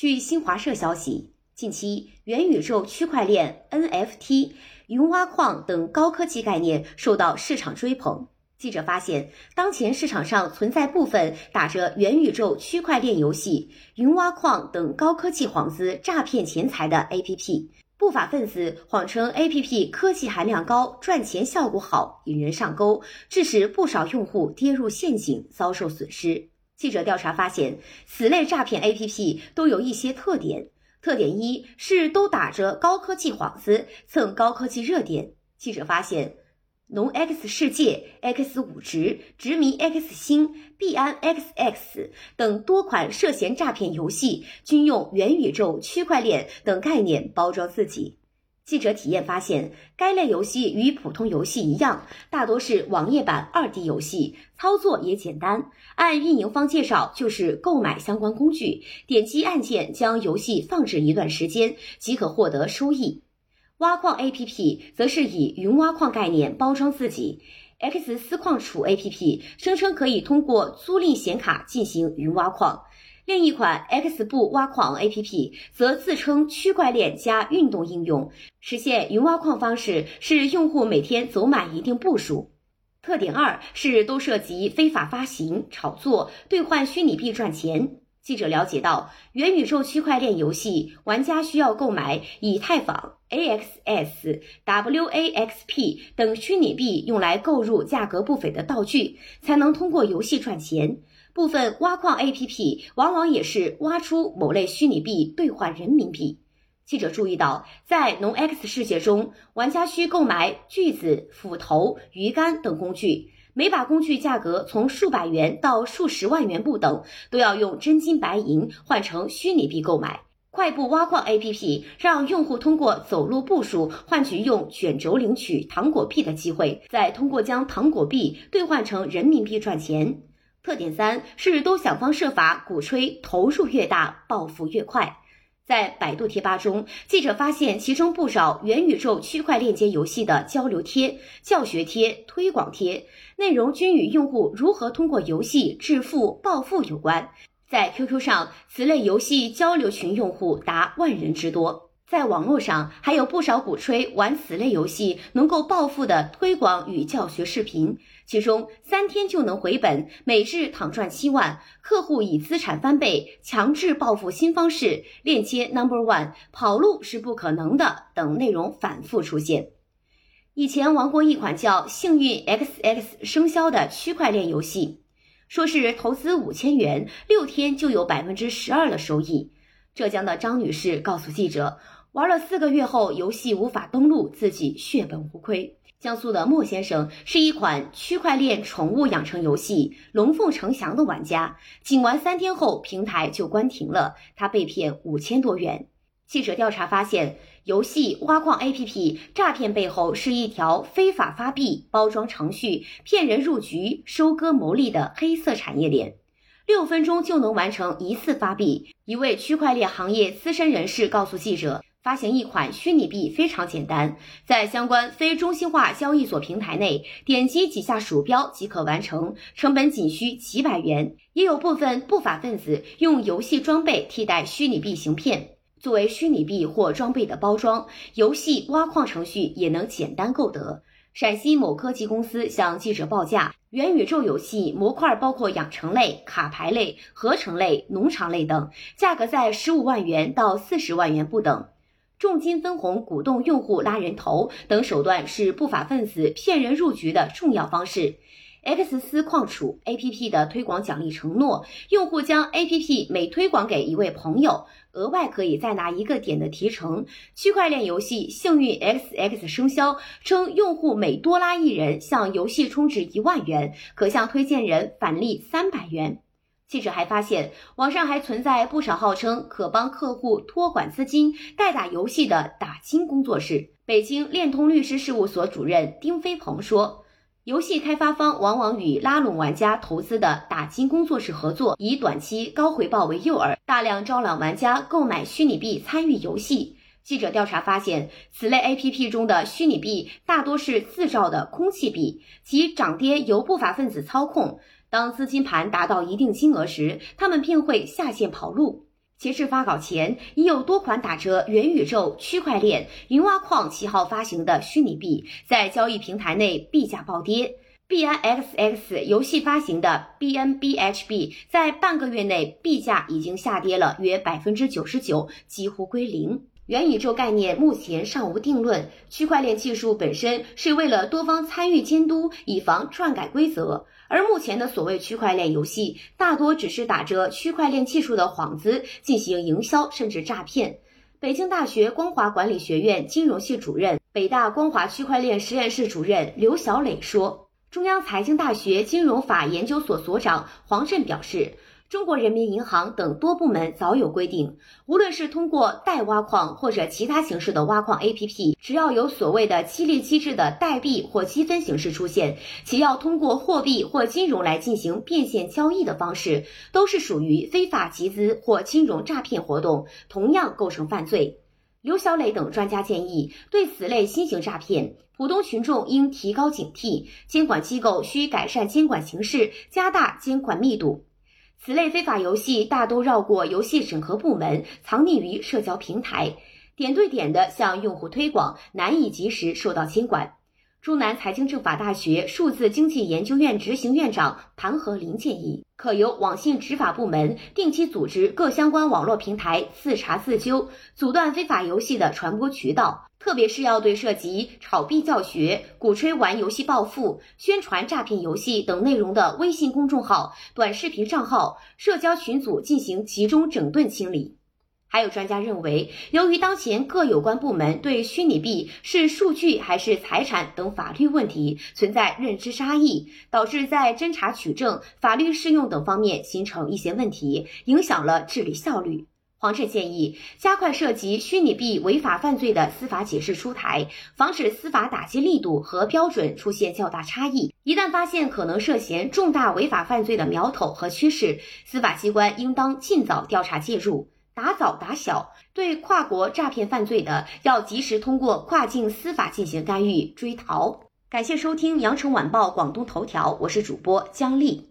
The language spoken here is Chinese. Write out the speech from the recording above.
据新华社消息，近期元宇宙、区块链、NFT、云挖矿等高科技概念受到市场追捧。记者发现，当前市场上存在部分打着元宇宙、区块链游戏、云挖矿等高科技幌子诈骗钱财的 APP。不法分子谎称 APP 科技含量高、赚钱效果好，引人上钩，致使不少用户跌入陷阱，遭受损失。记者调查发现，此类诈骗 APP 都有一些特点。特点一是都打着高科技幌子，蹭高科技热点。记者发现，农 X 世界、X 五值、执迷 X 星、币安 XX 等多款涉嫌诈骗游戏，均用元宇宙、区块链等概念包装自己。记者体验发现，该类游戏与普通游戏一样，大多是网页版二 D 游戏，操作也简单。按运营方介绍，就是购买相关工具，点击按键将游戏放置一段时间，即可获得收益。挖矿 APP 则是以云挖矿概念包装自己，X 私矿储 APP 声称可以通过租赁显卡进行云挖矿。另一款 X 步挖矿 APP 则自称区块链加运动应用，实现云挖矿方式是用户每天走满一定步数。特点二是都涉及非法发行、炒作、兑换虚拟币赚钱。记者了解到，元宇宙区块链游戏玩家需要购买以太坊、AXS、WAXP 等虚拟币，用来购入价格不菲的道具，才能通过游戏赚钱。部分挖矿 APP 往往也是挖出某类虚拟币兑换人民币。记者注意到，在农 X 世界中，玩家需购买锯子、斧头、鱼竿等工具，每把工具价格从数百元到数十万元不等，都要用真金白银换成虚拟币购买。快步挖矿 APP 让用户通过走路步数换取用卷轴领取糖果币的机会，再通过将糖果币兑换成人民币赚钱。特点三是都想方设法鼓吹投入越大暴富越快。在百度贴吧中，记者发现其中不少元宇宙区块链接游戏的交流贴、教学贴、推广贴，内容均与用户如何通过游戏致富暴富有关。在 QQ 上，此类游戏交流群用户达万人之多。在网络上，还有不少鼓吹玩此类游戏能够暴富的推广与教学视频。其中三天就能回本，每日躺赚七万，客户以资产翻倍，强制暴富新方式，链接 Number One，跑路是不可能的等内容反复出现。以前玩过一款叫《幸运 XX 生肖》的区块链游戏，说是投资五千元，六天就有百分之十二的收益。浙江的张女士告诉记者，玩了四个月后，游戏无法登录，自己血本无归。江苏的莫先生是一款区块链宠物养成游戏《龙凤呈祥》的玩家，仅玩三天后平台就关停了，他被骗五千多元。记者调查发现，游戏挖矿 APP 诈骗背后是一条非法发币、包装程序、骗人入局、收割牟利的黑色产业链。六分钟就能完成一次发币。一位区块链行业资深人士告诉记者。发行一款虚拟币非常简单，在相关非中心化交易所平台内点击几下鼠标即可完成，成本仅需几百元。也有部分不法分子用游戏装备替代虚拟币行骗，作为虚拟币或装备的包装，游戏挖矿程序也能简单购得。陕西某科技公司向记者报价，元宇宙游戏模块包括养成类、卡牌类、合成类、农场类等，价格在十五万元到四十万元不等。重金分红、鼓动用户拉人头等手段是不法分子骗人入局的重要方式。X 私矿储 APP 的推广奖励承诺，用户将 APP 每推广给一位朋友，额外可以再拿一个点的提成。区块链游戏幸运 XX 生肖称，用户每多拉一人向游戏充值一万元，可向推荐人返利三百元。记者还发现，网上还存在不少号称可帮客户托管资金、代打游戏的打金工作室。北京链通律师事务所主任丁飞鹏说，游戏开发方往往与拉拢玩家投资的打金工作室合作，以短期高回报为诱饵，大量招揽玩家购买虚拟币参与游戏。记者调查发现，此类 APP 中的虚拟币大多是自造的空气币，其涨跌由不法分子操控。当资金盘达到一定金额时，他们便会下线跑路。截至发稿前，已有多款打着元宇宙、区块链、云挖矿旗号发行的虚拟币在交易平台内币价暴跌。币安 XX 游戏发行的 BNBHB 在半个月内币价已经下跌了约百分之九十九，几乎归零。元宇宙概念目前尚无定论，区块链技术本身是为了多方参与监督，以防篡改规则。而目前的所谓区块链游戏，大多只是打着区块链技术的幌子进行营销，甚至诈骗。北京大学光华管理学院金融系主任、北大光华区块链实验室主任刘晓磊说，中央财经大学金融法研究所所长黄震表示。中国人民银行等多部门早有规定，无论是通过代挖矿或者其他形式的挖矿 APP，只要有所谓的激励机制的代币或积分形式出现，且要通过货币或金融来进行变现交易的方式，都是属于非法集资或金融诈骗活动，同样构成犯罪。刘小磊等专家建议，对此类新型诈骗，普通群众应提高警惕，监管机构需改善监管形势，加大监管密度。此类非法游戏大都绕过游戏审核部门，藏匿于社交平台，点对点的向用户推广，难以及时受到监管。中南财经政法大学数字经济研究院执行院长谭和林建议，可由网信执法部门定期组织各相关网络平台自查自纠，阻断非法游戏的传播渠道。特别是要对涉及炒币教学、鼓吹玩游戏暴富、宣传诈骗游戏等内容的微信公众号、短视频账号、社交群组进行集中整顿清理。还有专家认为，由于当前各有关部门对虚拟币是数据还是财产等法律问题存在认知差异，导致在侦查取证、法律适用等方面形成一些问题，影响了治理效率。黄振建议加快涉及虚拟币违法犯罪的司法解释出台，防止司法打击力度和标准出现较大差异。一旦发现可能涉嫌重大违法犯罪的苗头和趋势，司法机关应当尽早调查介入，打早打小。对跨国诈骗犯罪的，要及时通过跨境司法进行干预追逃。感谢收听羊城晚报广东头条，我是主播姜丽。